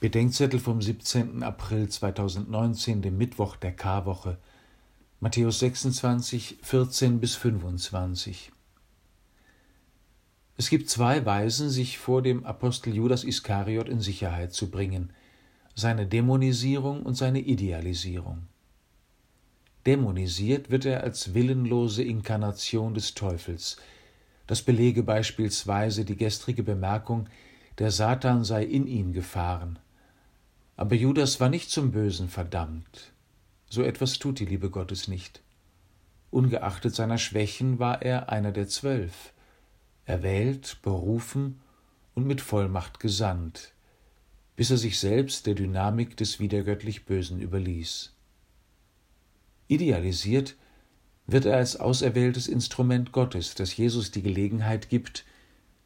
Bedenkzettel vom 17. April 2019, dem Mittwoch der Karwoche, Matthäus 26, 14 bis 25. Es gibt zwei Weisen, sich vor dem Apostel Judas Iskariot in Sicherheit zu bringen: seine Dämonisierung und seine Idealisierung. Dämonisiert wird er als willenlose Inkarnation des Teufels. Das belege beispielsweise die gestrige Bemerkung, der Satan sei in ihn gefahren. Aber Judas war nicht zum Bösen verdammt. So etwas tut die Liebe Gottes nicht. Ungeachtet seiner Schwächen war er einer der Zwölf, erwählt, berufen und mit Vollmacht gesandt, bis er sich selbst der Dynamik des wiedergöttlich Bösen überließ. Idealisiert wird er als auserwähltes Instrument Gottes, das Jesus die Gelegenheit gibt,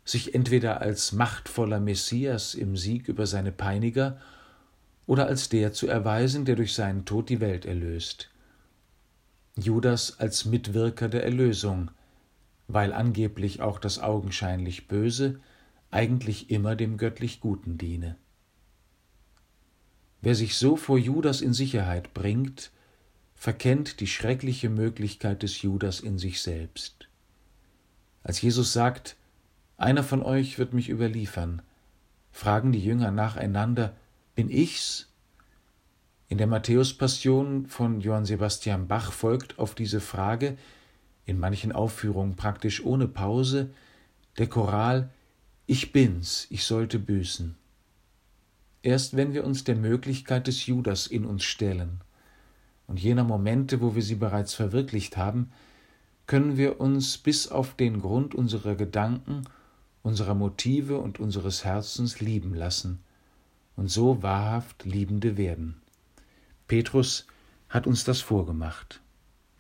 sich entweder als machtvoller Messias im Sieg über seine Peiniger oder als der zu erweisen, der durch seinen Tod die Welt erlöst. Judas als Mitwirker der Erlösung, weil angeblich auch das augenscheinlich Böse eigentlich immer dem göttlich Guten diene. Wer sich so vor Judas in Sicherheit bringt, verkennt die schreckliche Möglichkeit des Judas in sich selbst. Als Jesus sagt, einer von euch wird mich überliefern, fragen die Jünger nacheinander, bin ich's? In der Matthäus-Passion von Johann Sebastian Bach folgt auf diese Frage, in manchen Aufführungen praktisch ohne Pause, der Choral Ich bin's, ich sollte büßen. Erst wenn wir uns der Möglichkeit des Judas in uns stellen und jener Momente, wo wir sie bereits verwirklicht haben, können wir uns bis auf den Grund unserer Gedanken, unserer Motive und unseres Herzens lieben lassen – und so wahrhaft Liebende werden. Petrus hat uns das vorgemacht.